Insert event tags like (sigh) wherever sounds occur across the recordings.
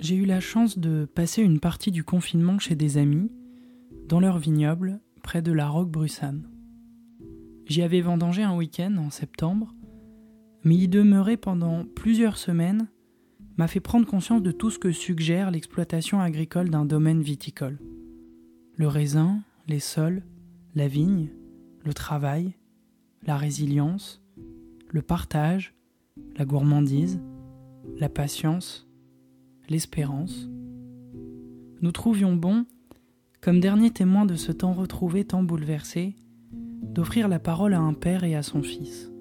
J'ai eu la chance de passer une partie du confinement chez des amis, dans leur vignoble, près de la Roque-Brussane. J'y avais vendangé un week-end en septembre, mais y demeurer pendant plusieurs semaines m'a fait prendre conscience de tout ce que suggère l'exploitation agricole d'un domaine viticole. Le raisin, les sols, la vigne, le travail, la résilience, le partage, la gourmandise, la patience, l'espérance. Nous trouvions bon, comme dernier témoin de ce temps retrouvé tant bouleversé, d'offrir la parole à un père et à son fils,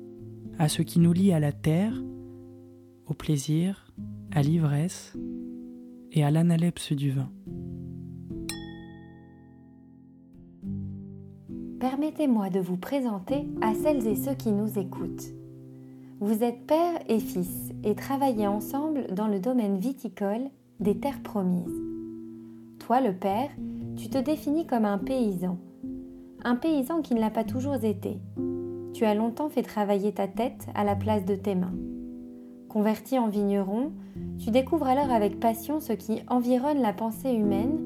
à ce qui nous lie à la terre, au plaisir, à l'ivresse et à l'analepse du vin. Permettez-moi de vous présenter à celles et ceux qui nous écoutent. Vous êtes père et fils et travaillez ensemble dans le domaine viticole des terres promises. Toi, le père, tu te définis comme un paysan un paysan qui ne l'a pas toujours été. Tu as longtemps fait travailler ta tête à la place de tes mains. Converti en vigneron, tu découvres alors avec passion ce qui environne la pensée humaine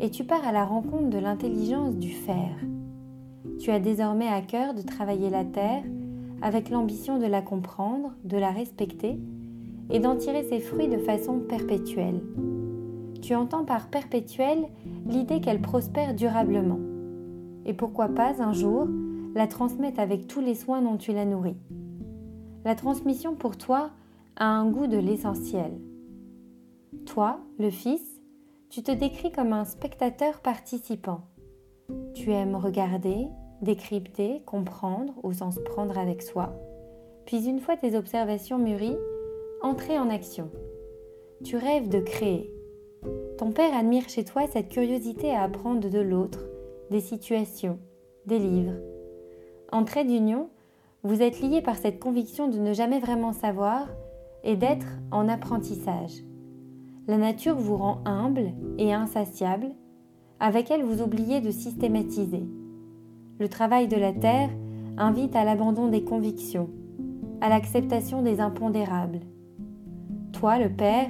et tu pars à la rencontre de l'intelligence du faire. Tu as désormais à cœur de travailler la terre avec l'ambition de la comprendre, de la respecter et d'en tirer ses fruits de façon perpétuelle. Tu entends par perpétuelle l'idée qu'elle prospère durablement et pourquoi pas un jour la transmettre avec tous les soins dont tu la nourris. La transmission pour toi a un goût de l'essentiel. Toi, le fils, tu te décris comme un spectateur participant. Tu aimes regarder, décrypter, comprendre au sens prendre avec soi, puis une fois tes observations mûries, entrer en action. Tu rêves de créer. Ton père admire chez toi cette curiosité à apprendre de l'autre, des situations, des livres. En trait d'union, vous êtes liés par cette conviction de ne jamais vraiment savoir et d'être en apprentissage. La nature vous rend humble et insatiable, avec elle vous oubliez de systématiser. Le travail de la terre invite à l'abandon des convictions, à l'acceptation des impondérables. Toi, le Père,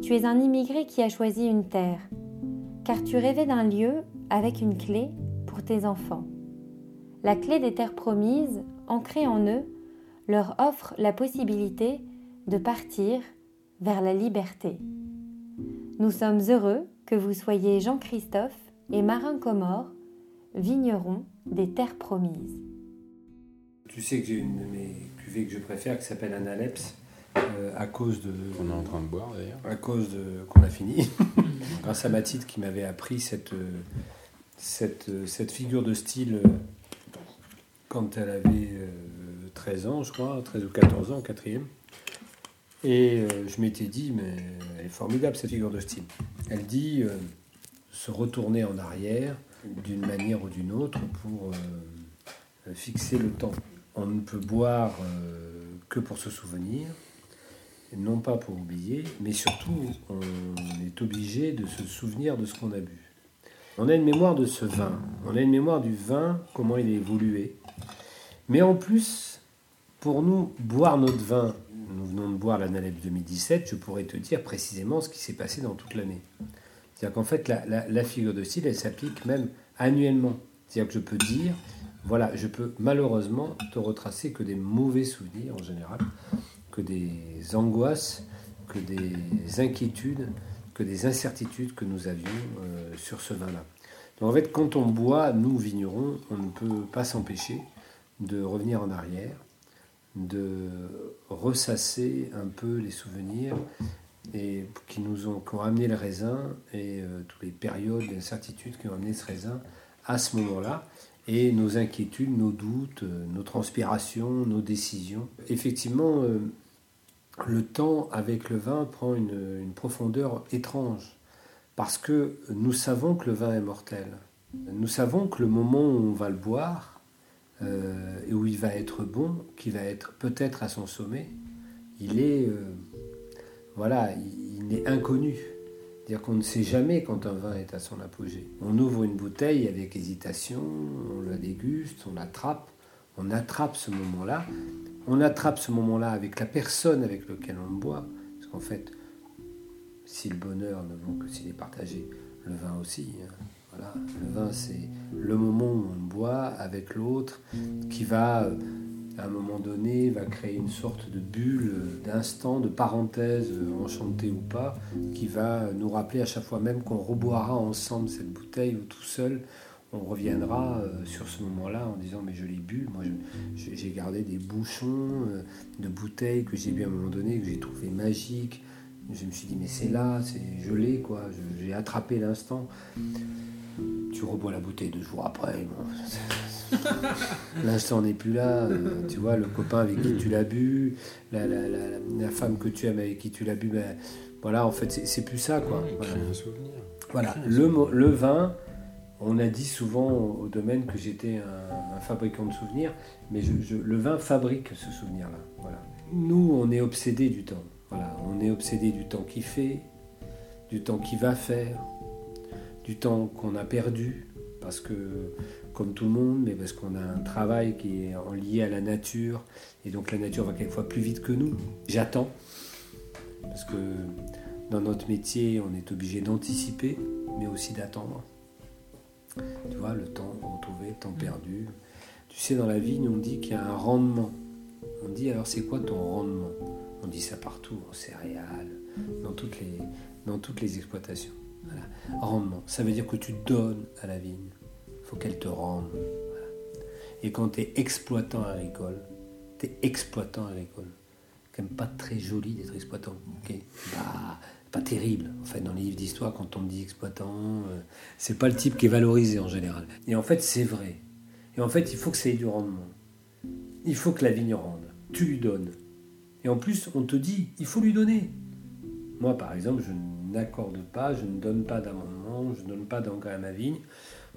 tu es un immigré qui a choisi une terre, car tu rêvais d'un lieu avec une clé tes enfants. La clé des terres promises, ancrée en eux, leur offre la possibilité de partir vers la liberté. Nous sommes heureux que vous soyez Jean-Christophe et Marin Comore, vignerons des terres promises. Tu sais que j'ai une de mes cuvées que je préfère qui s'appelle Analeps. Euh, à cause de. On est en train de boire d'ailleurs. À cause de. qu'on a fini. (laughs) Grâce à Mathilde qui m'avait appris cette, cette, euh, cette figure de style euh, quand elle avait 13 euh, ans, je crois, 13 ou 14 ans, quatrième. Et je m'étais dit, mais elle est formidable cette figure de style. Elle dit se retourner en arrière d'une manière ou d'une autre pour fixer le temps. On ne peut boire que pour se souvenir, non pas pour oublier, mais surtout on est obligé de se souvenir de ce qu'on a bu. On a une mémoire de ce vin, on a une mémoire du vin, comment il a évolué. Mais en plus, pour nous, boire notre vin, nous venons de boire la 2017, je pourrais te dire précisément ce qui s'est passé dans toute l'année. C'est-à-dire qu'en fait, la, figure de style, elle s'applique même annuellement. C'est-à-dire que je peux dire, voilà, je peux malheureusement te retracer que des mauvais souvenirs en général, que des angoisses, que des inquiétudes, que des incertitudes que nous avions euh, sur ce vin-là. Donc en fait, quand on boit, nous vignerons, on ne peut pas s'empêcher de revenir en arrière, de ressasser un peu les souvenirs et qui nous ont, qui ont amené le raisin et euh, toutes les périodes d'incertitude qui ont amené ce raisin à ce moment-là et nos inquiétudes, nos doutes, euh, nos transpirations, nos décisions. Effectivement, le temps avec le vin prend une, profondeur étrange, parce que nous savons que le vin est mortel. Nous savons que le moment où on va le boire, euh, et où il va être bon, qui va être peut-être à son sommet, il est, euh, voilà, il, est inconnu. C'est-à-dire qu'on ne sait jamais quand un vin est à son apogée. On ouvre une bouteille avec hésitation, on la déguste, on l'attrape, on attrape ce moment-là, on attrape ce moment-là avec la personne avec laquelle on boit. Parce qu'en fait, si le bonheur ne vaut que s'il est partagé, le vin aussi. Hein. Voilà. Le vin, c'est le moment où on boit avec l'autre qui va, euh, à un moment donné, va créer une sorte de bulle, d'instant, de parenthèse, euh, enchantée ou pas, qui va nous rappeler à chaque fois même qu'on reboira ensemble cette bouteille ou tout seul, on reviendra euh, sur ce moment-là en disant mais je l'ai bu. Moi j'ai gardé des bouchons de bouteilles que j'ai bu à un moment donné, que j'ai trouvé magiques. Je me suis dit mais c'est là, c'est l'ai quoi, j'ai attrapé l'instant tu rebois la bouteille deux jours après. (laughs) L'instant n'est plus là. Euh, tu vois, le copain avec qui tu l'as bu, la, la, la, femme que tu aimes avec qui tu l'as bu, ben, voilà, en fait, c'est plus ça, quoi. Voilà, un souvenir. voilà. Le, le vin, on a dit souvent au domaine que j'étais un, fabricant de souvenirs, mais je, le vin fabrique ce souvenir-là. Voilà. Nous, on est obsédé du temps. Voilà, on est obsédé du temps qui fait, du temps qui va faire, du temps qu'on a perdu, parce que, comme tout le monde, mais parce qu'on a un travail qui est lié à la nature, et donc la nature va quelquefois plus vite que nous. J'attends, parce que dans notre métier, on est obligé d'anticiper, mais aussi d'attendre. Tu vois, le temps retrouvé, le temps perdu. Tu sais, dans la vie, on dit qu'il y a un rendement. On dit alors c'est quoi ton rendement? On dit ça partout, en céréales, dans toutes les, dans toutes les exploitations. Rendement, ça veut dire que tu donnes à la vigne. Il faut qu'elle te rende. Et quand tu es exploitant agricole, tu es exploitant agricole. Quand même pas très joli d'être exploitant. ok bah, pas terrible. En fait, dans les livres d'histoire, quand on me dit exploitant, euh, c'est pas le type qui est valorisé en général. Et en fait, c'est vrai. Et en fait, il faut que ça ait du rendement. Il faut que la vigne rende. Tu lui donnes. Et en plus, on te dit, il faut lui donner. Moi, par exemple, je n'accorde pas, je ne donne pas d'amendement, je ne donne pas d'engrais à ma vigne,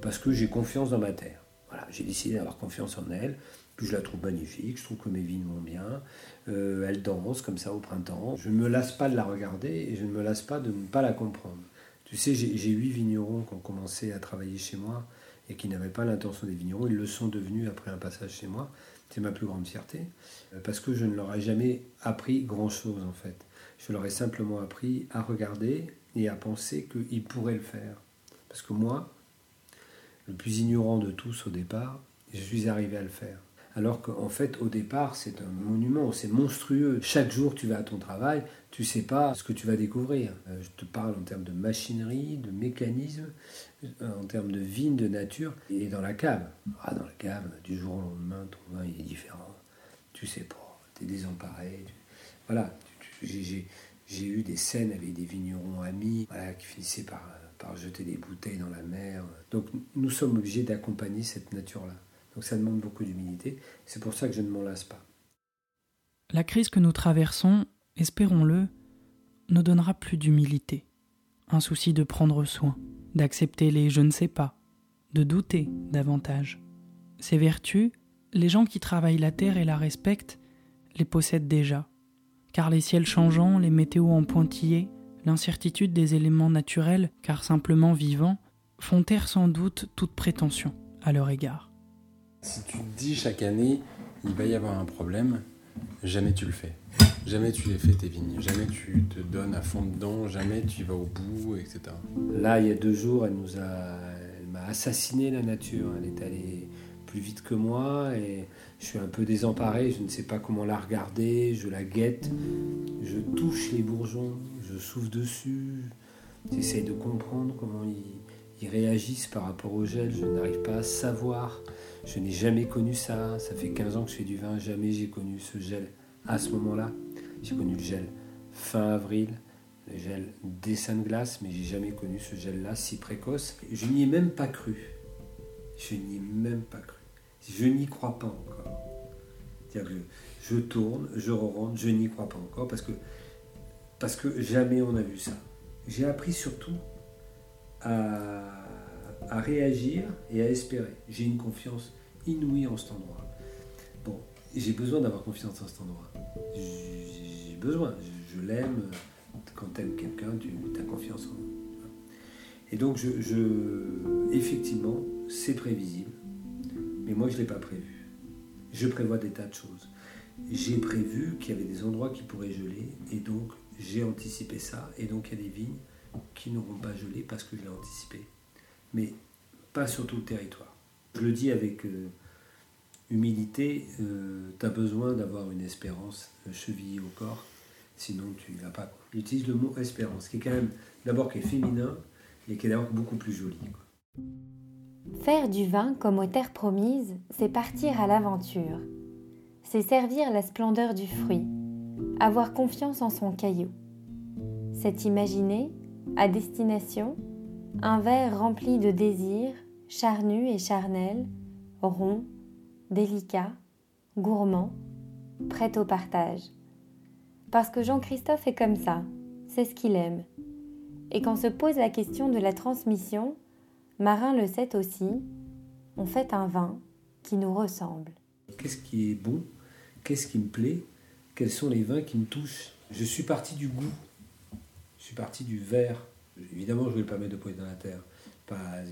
parce que j'ai confiance dans ma terre. Voilà, j'ai décidé d'avoir confiance en elle, puis je la trouve magnifique, je trouve que mes vignes vont bien, euh, elle danse comme ça au printemps. Je ne me lasse pas de la regarder et je ne me lasse pas de ne pas la comprendre. Tu sais, j'ai huit vignerons qui ont commencé à travailler chez moi et qui n'avaient pas l'intention des vignerons, ils le sont devenus après un passage chez moi. C'est ma plus grande fierté, euh, parce que je ne leur ai jamais appris grand-chose en fait. Je leur ai simplement appris à regarder et à penser qu'ils pourraient le faire. Parce que moi, le plus ignorant de tous au départ, je suis arrivé à le faire. Alors qu'en fait, au départ, c'est un monument, c'est monstrueux. Chaque jour, tu vas à ton travail, tu sais pas ce que tu vas découvrir. Euh, je te parle en termes de machinerie, de mécanisme, euh, en termes de vigne, de nature, et dans la cave. Ah, dans la cave, du jour au lendemain, ton vin il est différent. Tu sais pas, tu es désemparé. Voilà, j'ai eu des scènes avec des vignerons amis qui finissaient par, par jeter des bouteilles dans la mer. Donc nous sommes obligés d'accompagner cette nature-là. Donc ça demande beaucoup d'humilité. C'est pour ça que je ne m'en lasse pas. La crise que nous traversons, espérons-le, ne donnera plus d'humilité. Un souci de prendre soin, d'accepter les je ne sais pas, de douter davantage. Ces vertus, les gens qui travaillent la terre et la respectent les possèdent déjà car les ciels changeants, les météos en pointillés, l'incertitude des éléments naturels, car simplement vivants, font taire sans doute toute prétention à leur égard. Si tu te dis chaque année, il va y avoir un problème, jamais tu le fais. Jamais tu les fais tes vignes, jamais tu te donnes à fond dedans, jamais tu vas au bout, etc. Là, il y a deux jours, elle nous a, elle m'a assassiné la nature. Elle est allée plus vite que moi et je suis un peu désemparé, je ne sais pas comment la regarder, je la guette, je touche les bourgeons, je souffle dessus, j'essaye de comprendre comment ils, réagissent par rapport au gel, je n'arrive pas à savoir, je n'ai jamais connu ça, ça fait 15 ans que je fais du vin, jamais j'ai connu ce gel à ce moment-là, j'ai connu le gel fin avril, le gel dessin de glace, mais j'ai jamais connu ce gel-là si précoce. Je n'y ai même pas cru. Je n'y ai même pas cru je n'y crois pas encore. Je tourne, je rentre, je n'y crois pas encore parce que, jamais on a vu ça. J'ai appris surtout à, réagir et à espérer. J'ai une confiance inouïe en cet endroit. Bon, j'ai besoin d'avoir confiance en cet endroit. J'ai besoin, je, l'aime. Quand tu aimes quelqu'un, tu as confiance en lui. Et donc, effectivement, c'est prévisible. Mais moi, je ne l'ai pas prévu. Je prévois des tas de choses. J'ai prévu qu'il y avait des endroits qui pourraient geler, et donc j'ai anticipé ça, et donc il y a des vignes qui n'auront pas gelé parce que je l'ai anticipé. Mais pas sur tout le territoire. Je le dis avec euh, humilité, euh, tu as besoin d'avoir une espérance chevillée au corps, sinon tu ne l'as pas. J'utilise le mot espérance, qui est quand même d'abord qui est féminin et qui est d'abord beaucoup plus joli. Faire du vin comme aux terres promises, c'est partir à l'aventure. C'est servir la splendeur du fruit, avoir confiance en son caillou. C'est imaginer, à destination, un verre rempli de désirs, charnu et charnel, rond, délicat, gourmand, prêt au partage. Parce que Jean-Christophe est comme ça, c'est ce qu'il aime. Et quand se pose la question de la transmission, Marin le sait aussi, on fait un vin qui nous ressemble. Qu'est-ce qui est bon? Qu'est-ce qui me plaît? Quels sont les vins qui me touchent? Je suis parti du goût. Je suis parti du verre. Évidemment, je ne voulais pas mettre de poète dans la terre.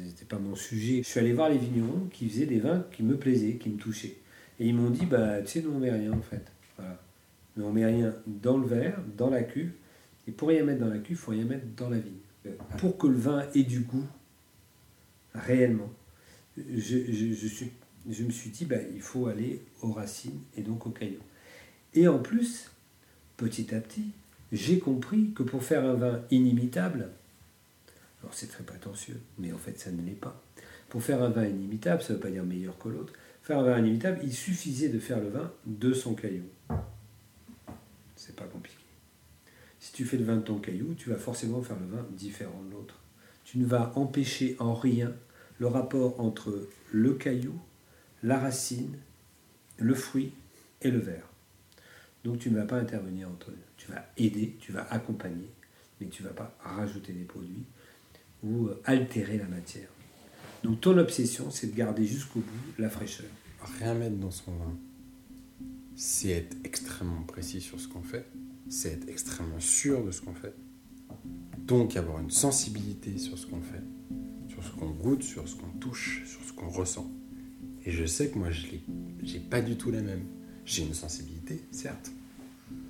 C'était pas mon sujet. Je suis allé voir les vignerons qui faisaient des vins qui me plaisaient, qui me touchaient. Et ils m'ont dit, bah, tu sais, nous on met rien en fait. Voilà. Nous on met rien dans le verre, dans la cuve. Et pour rien mettre dans la cuve, il faut rien mettre dans la vigne. Pour que le vin ait du goût, réellement, je, me suis dit, bah, il faut aller aux racines et donc aux cailloux. Et en plus, petit à petit, j'ai compris que pour faire un vin inimitable, alors c'est très prétentieux, mais en fait ça ne l'est pas. Pour faire un vin inimitable, ça ne veut pas dire meilleur que l'autre. Faire un vin inimitable, il suffisait de faire le vin de son caillou. C'est pas compliqué. Si tu fais le vin de ton caillou, tu vas forcément faire le vin différent de l'autre. Tu ne vas empêcher en rien le rapport entre le caillou, la racine, le fruit et le verre. Donc tu ne vas pas intervenir entre eux. Tu vas aider, tu vas accompagner, mais tu ne vas pas rajouter des produits ou euh, altérer la matière. Donc ton obsession, c'est de garder jusqu'au bout la fraîcheur. Rien mettre dans son vin, c'est être extrêmement précis sur ce qu'on fait, c'est être extrêmement sûr de ce qu'on fait. Donc avoir une sensibilité sur ce qu'on fait, qu'on goûte, sur ce qu'on touche, sur ce qu'on ressent. Et je sais que moi, je l'ai, j'ai pas du tout la même. J'ai une sensibilité, certes,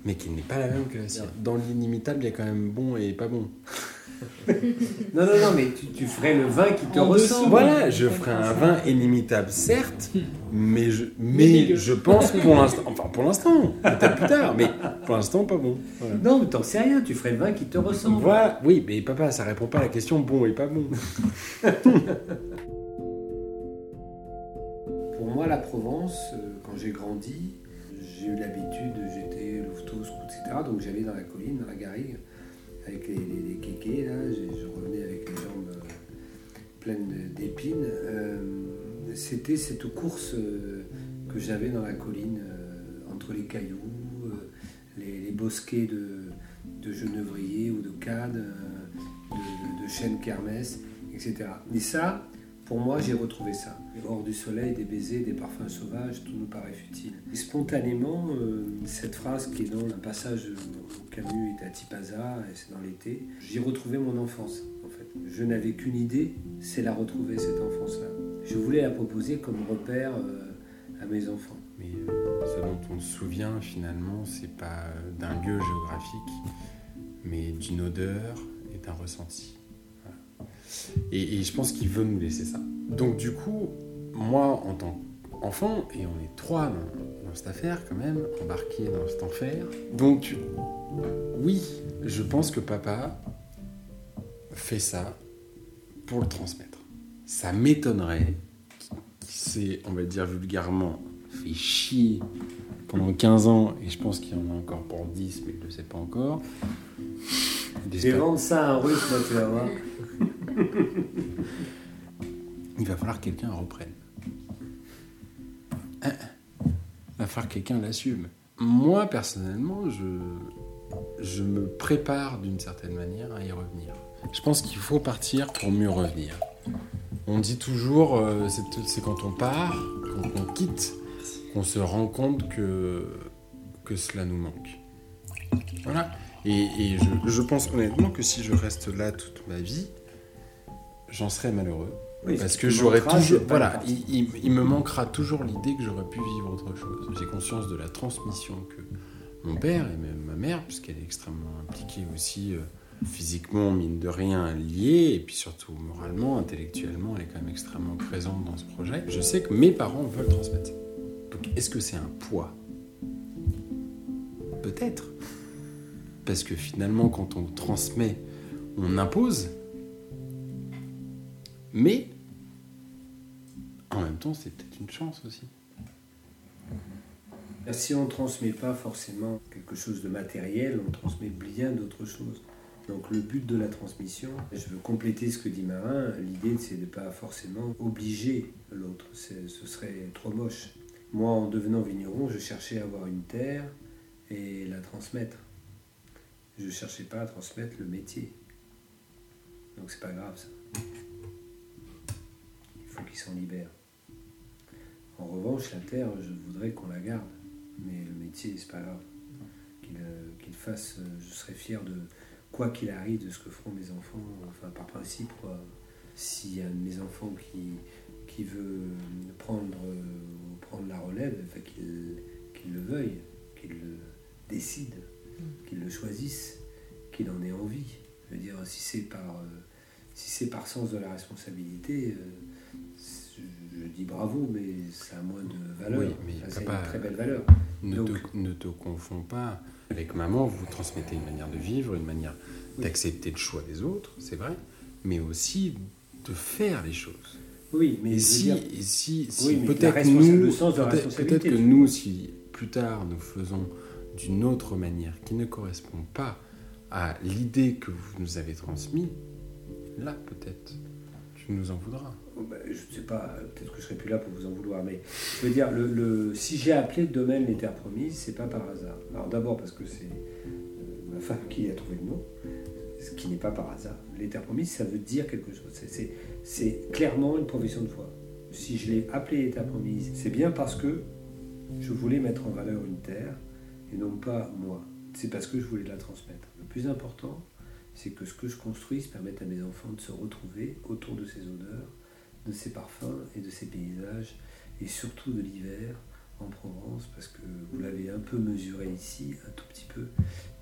mais qui n'est pas la même que la sienne. Dans l'inimitable, il y a quand même bon et pas bon. (laughs) Non, non, non, mais tu, tu ferais le vin qui te En ressemble. dessous. Voilà, je ferai un vin inimitable, certes, (laughs) mais je, mais milieu. je pense pour l'instant, pour l'instant, peut-être plus tard, mais pour l'instant pas bon. Voilà. Non, mais t'en sais rien, tu ferais le vin qui te ressemble. Voilà, oui, mais papa, ça répond pas à la question bon et pas bon. (laughs) Pour moi, la Provence, euh, quand j'ai grandi, j'ai eu l'habitude, j'étais louveteau, scout, etc. Donc j'allais dans la colline, dans la garrigue, avec les, les, les kékés, là, je, revenais avec les jambes euh, pleines d'épines. Euh, C'était cette course que j'avais dans la colline, les cailloux, euh, les, bosquets de, de ou de cannes, euh, de, de, chênes kermès, etc. Et ça, pour moi, j'ai retrouvé ça. Hors du soleil, des baisers, des parfums sauvages, tout nous paraît futile. Et spontanément, euh, cette phrase qui est dans un passage où Camus est à Tipaza, et c'est dans l'été, j'ai retrouvé mon enfance, en fait. Je n'avais qu'une idée, c'est la retrouver, cette enfance-là. Je voulais la proposer comme repère à mes enfants. Dont on se souvient finalement, c'est pas euh, d'un lieu géographique, mais d'une odeur et d'un ressenti. Et, je pense qu'il veut nous laisser ça. Donc du coup, moi en tant qu'enfant, et on est trois dans, dans cette affaire quand même, embarqués dans cet enfer, donc oui, je pense que papa fait ça pour le transmettre. Ça m'étonnerait qu'il s'est, on va dire vulgairement, fait chier pendant 15 ans, et je pense qu'il y en a encore pour 10, mais il ne le sait pas encore. Je vais J'espère- vendre ça à un russe, moi, tu vas voir. Il va falloir que quelqu'un reprenne. Hein, hein. Il va falloir que quelqu'un l'assume. Moi, personnellement, je, je me prépare d'une certaine manière à y revenir. Je pense qu'il faut partir pour mieux revenir. On dit toujours, euh, c'est quand on part, quand on quitte, qu'on se rend compte que, que cela nous manque. Voilà. Et, et je, je pense honnêtement que si je reste là toute ma vie, j'en serai malheureux. Oui, Parce ce que j'aurais toujours. Voilà, il, il- il me manquera toujours l'idée que j'aurais pu vivre autre chose. J'ai conscience de la transmission que mon père et même ma mère, puisqu'elle est extrêmement impliquée aussi euh, physiquement, mine de rien, liée, et puis surtout moralement, intellectuellement, elle est quand même extrêmement présente dans ce projet. Je sais que mes parents veulent transmettre. Donc est-ce que c'est un poids Peut-être. Parce que finalement, quand on transmet, on impose. Mais en même temps, c'est peut-être une chance aussi. Si on ne transmet pas forcément quelque chose de matériel, on transmet bien d'autres choses. Donc le but de la transmission, je veux compléter ce que dit Marin, l'idée c'est de ne pas forcément obliger l'autre, ce serait trop moche. Moi en devenant vigneron, je cherchais à avoir une terre et la transmettre. Je ne cherchais pas à transmettre le métier. Donc c'est pas grave ça. Il faut qu'il s'en libère. En revanche, la terre, je voudrais qu'on la garde. Mais le métier, c'est pas grave. Qu'il euh, fasse, euh, je serais fier de, quoi qu'il arrive, de ce que feront mes enfants. Enfin, par principe. S'il y a mes enfants qui, qui veut prendre, euh, prendre la relève, enfin, qu'il le veuille, qu'il le décide, mm. qu'il le choisisse, qu'il en ait envie. Je veux dire, si c'est par, si c'est par sens de la responsabilité, je dis bravo, mais ça a moins de valeur. Oui, mais c'est une très belle valeur. Ne, te, ne te confonds pas. Avec maman, vous transmettez une manière de vivre, une manière d'accepter le choix des autres, c'est vrai, mais aussi de faire les choses. Oui, mais si, si, si peut-être nous, peut-être que nous, si plus tard nous faisons d'une autre manière qui ne correspond pas à l'idée que vous nous avez transmise, là peut-être tu nous en voudras. Ben, je ne sais pas, peut-être que je serai plus là pour vous en vouloir, mais je veux dire, le, si j'ai appelé le domaine les terres promises, c'est pas par hasard. Alors d'abord parce que c'est euh, ma femme qui a trouvé le nom, ce qui n'est pas par hasard. Les terres promises, ça veut dire quelque chose. C'est clairement une profession de foi. Si je l'ai appelé les terres promises, c'est bien parce que je voulais mettre en valeur une terre et non pas moi. C'est parce que je voulais la transmettre. Le plus important, c'est que ce que je construise permette à mes enfants de se retrouver autour de ces odeurs, de ces parfums et de ces paysages, et surtout de l'hiver en Provence, parce que vous l'avez un peu mesuré ici, un tout petit peu,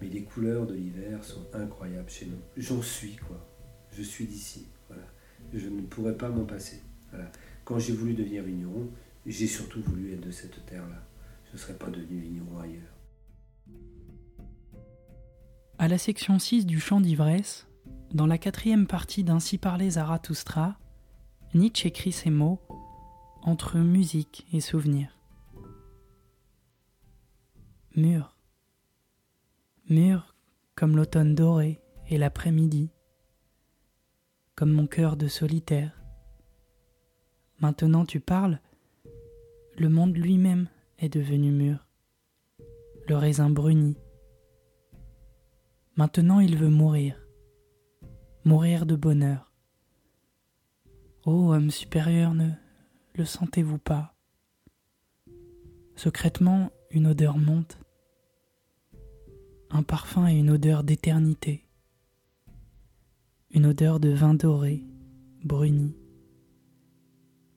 mais les couleurs de l'hiver sont incroyables chez nous. J'en suis, quoi. Je suis d'ici, voilà. Je ne pourrais pas m'en passer. Voilà. Quand j'ai voulu devenir vigneron, j'ai surtout voulu être de cette terre-là. Je ne serais pas devenu vigneron ailleurs. À la section 6 du chant d'ivresse, dans la quatrième partie d'Ainsi parlait Zarathustra, Nietzsche écrit ces mots entre musique et souvenir. Mûr. Mûr comme l'automne doré et l'après-midi, comme mon cœur de solitaire. Maintenant tu parles, le monde lui-même est devenu mûr, le raisin bruni. Maintenant il veut mourir, mourir de bonheur. Ô homme supérieur, ne le sentez-vous pas? Secrètement, une odeur monte, un parfum et une odeur d'éternité, une odeur de vin doré, bruni,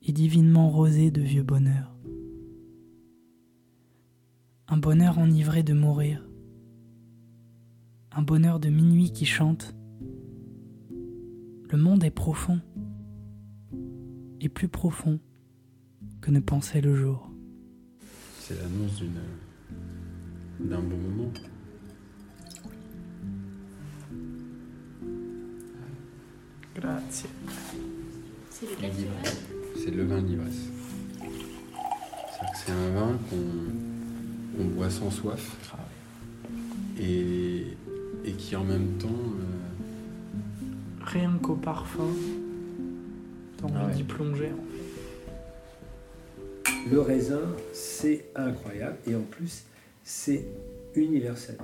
et divinement rosé de vieux bonheur. Un bonheur enivré de mourir, un bonheur de minuit qui chante. Le monde est profond et plus profond que ne pensait le jour. C'est l'annonce d'un bon moment. Grazie. C'est lequel C'est le vin d'ivresse. C'est un vin qu'on boit sans soif et, et qui en même temps. Euh, Rien qu'au parfum, T'as envie d'y plonger. Le raisin, c'est incroyable et en plus, c'est universel.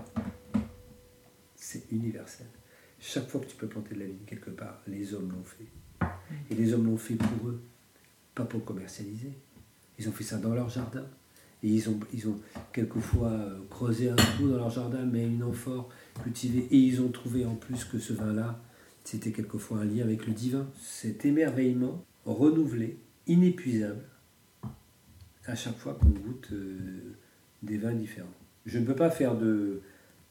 C'est universel. Chaque fois que tu peux planter de la vigne quelque part, les hommes l'ont fait. Et les hommes l'ont fait pour eux, pas pour commercialiser. Ils ont fait ça dans leur jardin. Et ils ont, ils ont quelquefois euh, creusé un trou dans leur jardin, mais une amphore cultivée. Et ils ont trouvé en plus que ce vin-là, c'était quelquefois un lien avec le divin. Cet émerveillement renouvelé, inépuisable, à chaque fois qu'on goûte euh, des vins différents. Je ne peux pas faire de,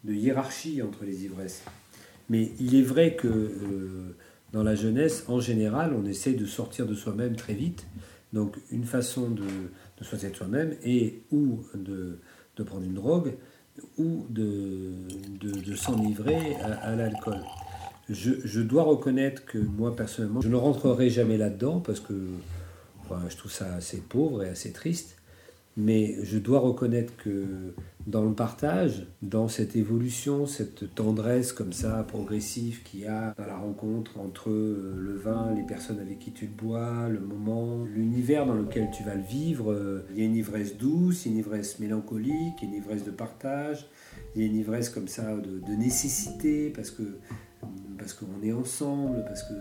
de hiérarchie entre les ivresses. Mais il est vrai que euh, dans la jeunesse, en général, on essaie de sortir de soi-même très vite. Donc une façon de, de sortir de soi-même est ou de, de, prendre une drogue ou de, de s'enivrer à, l'alcool. Je, je, dois reconnaître que moi personnellement, je ne rentrerai jamais là-dedans parce que je trouve ça assez pauvre et assez triste. Mais je dois reconnaître que dans le partage, dans cette évolution, cette tendresse comme ça, progressive qu'il y a dans la rencontre entre euh, le vin, les personnes avec qui tu le bois, le moment, l'univers dans lequel tu vas le vivre, euh, il y a une ivresse douce, une ivresse mélancolique, une ivresse de partage, il y a une ivresse comme ça de, de nécessité, parce que parce qu'on est ensemble, parce que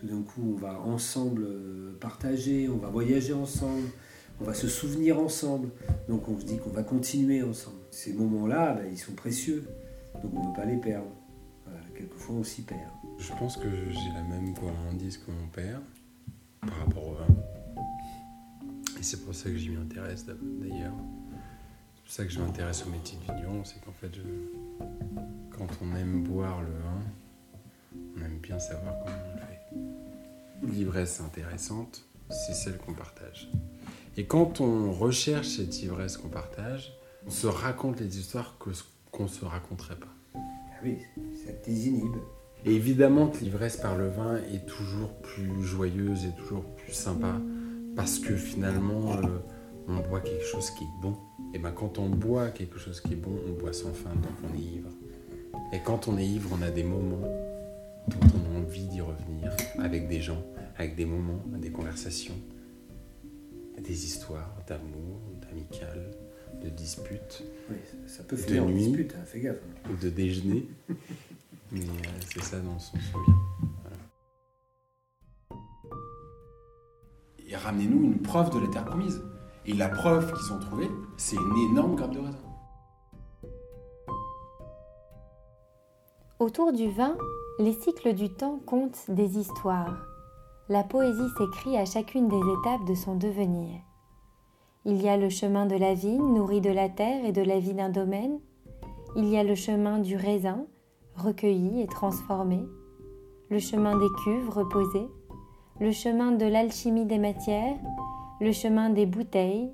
tout d'un coup on va ensemble euh, partager, on va voyager ensemble on va se souvenir ensemble. Donc on se dit qu'on va continuer ensemble. Ces moments-là, ben, ils sont précieux. Donc on ne peut pas les perdre. quelquefois on s'y perd. Je pense que j'ai la même gourmandise que mon père par rapport au vin. Et c'est pour ça que j'y m'intéresse d'ailleurs. C'est pour ça que je m'intéresse au métier du vigneron. C'est qu'en fait, quand on aime boire le vin, on aime bien savoir comment on le fait. L'ivresse intéressante, c'est celle qu'on partage. Et quand on recherche cette ivresse qu'on partage, on se raconte les histoires qu'on ne se raconterait pas. Ah oui, ça désinhibe. Et évidemment que l'ivresse par le vin est toujours plus joyeuse et toujours plus sympa parce que finalement euh, on boit quelque chose qui est bon. Et bien quand on boit quelque chose qui est bon, on boit sans fin, donc on est ivre. Et quand on est ivre, on a des moments dont on a envie d'y revenir avec des gens, avec des moments, des conversations des histoires d'amour, d'amicales, de disputes. Oui, ça peut finir de nuit, en dispute, hein, fais gaffe. Ou de déjeuner. (laughs) Mais euh, c'est ça dont on s'en souvient. Et ramenez-nous une preuve de la terre promise. Et la preuve qu'ils ont trouvée, c'est une énorme grappe de raisin. Autour du vin, les cycles du temps comptent des histoires la poésie s'écrit à chacune des étapes de son devenir. Il y a le chemin de la vigne nourrie de la terre et de la vie d'un domaine. Il y a le chemin du raisin, recueilli et transformé. Le chemin des cuves reposées. Le chemin de l'alchimie des matières. Le chemin des bouteilles.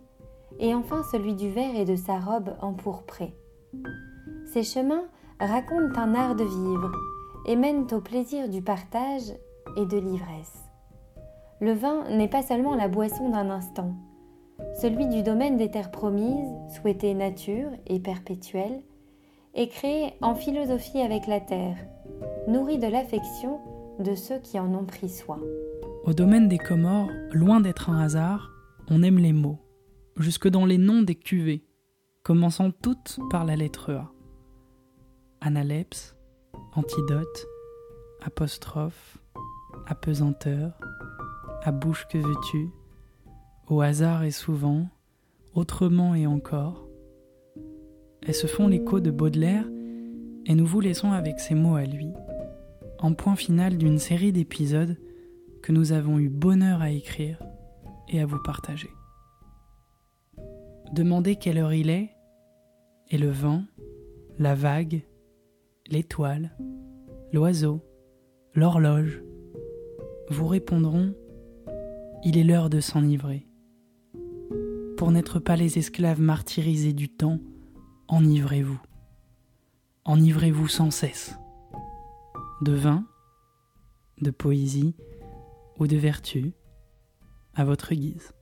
Et enfin celui du verre et de sa robe empourprée. Ces chemins racontent un art de vivre et mènent au plaisir du partage et de l'ivresse. Le vin n'est pas seulement la boisson d'un instant. Celui du domaine des terres promises, souhaité nature et perpétuelle, est créé en philosophie avec la terre, nourri de l'affection de ceux qui en ont pris soin. Au domaine des Comores, loin d'être un hasard, on aime les mots, jusque dans les noms des cuvées, commençant toutes par la lettre A. Analepse, antidote, apostrophe, apesanteur, à bouche que veux-tu, au hasard et souvent, autrement et encore. Elles se font l'écho de Baudelaire et nous vous laissons avec ces mots à lui, en point final d'une série d'épisodes que nous avons eu bonheur à écrire et à vous partager. Demandez quelle heure il est, et le vent, la vague, l'étoile, l'oiseau, l'horloge vous répondront il est l'heure de s'enivrer. Pour n'être pas les esclaves martyrisés du temps, enivrez-vous. Enivrez-vous sans cesse. De vin, de poésie ou de vertu, à votre guise.